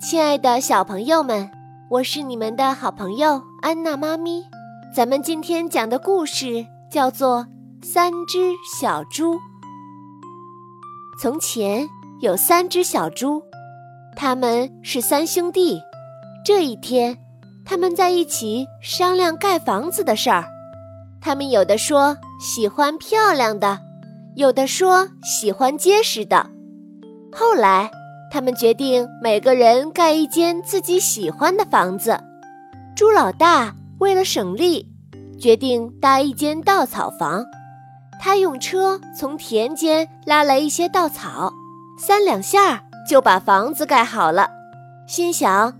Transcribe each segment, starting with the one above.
亲爱的小朋友们，我是你们的好朋友安娜妈咪。咱们今天讲的故事叫做《三只小猪》。从前有三只小猪，他们是三兄弟。这一天，他们在一起商量盖房子的事儿。他们有的说喜欢漂亮的，有的说喜欢结实的。后来，他们决定每个人盖一间自己喜欢的房子。猪老大为了省力，决定搭一间稻草房。他用车从田间拉来一些稻草，三两下就把房子盖好了。心想：“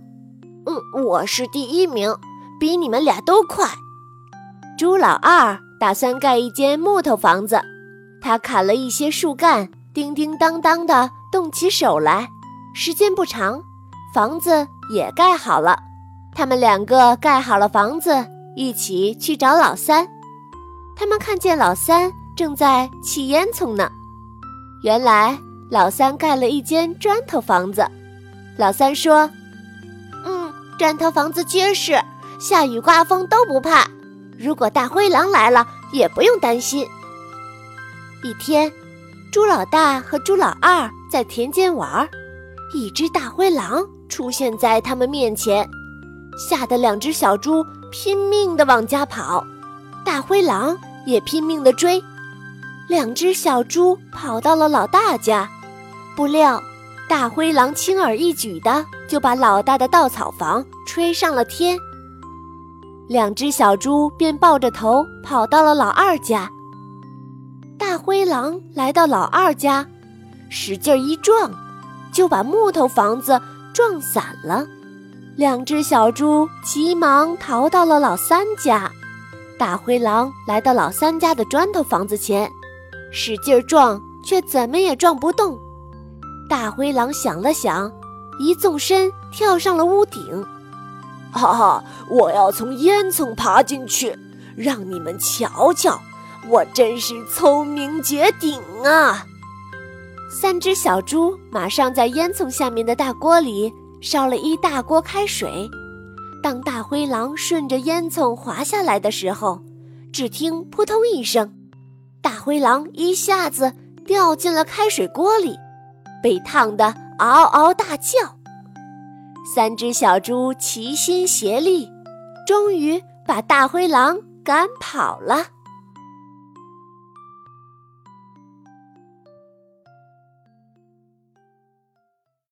嗯，我是第一名，比你们俩都快。”猪老二打算盖一间木头房子，他砍了一些树干，叮叮当当的动起手来。时间不长，房子也盖好了。他们两个盖好了房子，一起去找老三。他们看见老三正在砌烟囱呢。原来老三盖了一间砖头房子。老三说：“嗯，砖头房子结实，下雨刮风都不怕。如果大灰狼来了，也不用担心。”一天，猪老大和猪老二在田间玩儿。一只大灰狼出现在他们面前，吓得两只小猪拼命地往家跑，大灰狼也拼命地追。两只小猪跑到了老大家，不料大灰狼轻而易举的就把老大的稻草房吹上了天。两只小猪便抱着头跑到了老二家。大灰狼来到老二家，使劲一撞。就把木头房子撞散了，两只小猪急忙逃到了老三家。大灰狼来到老三家的砖头房子前，使劲儿撞，却怎么也撞不动。大灰狼想了想，一纵身跳上了屋顶。哈哈，我要从烟囱爬进去，让你们瞧瞧，我真是聪明绝顶啊！三只小猪马上在烟囱下面的大锅里烧了一大锅开水。当大灰狼顺着烟囱滑下来的时候，只听扑通一声，大灰狼一下子掉进了开水锅里，被烫得嗷嗷大叫。三只小猪齐心协力，终于把大灰狼赶跑了。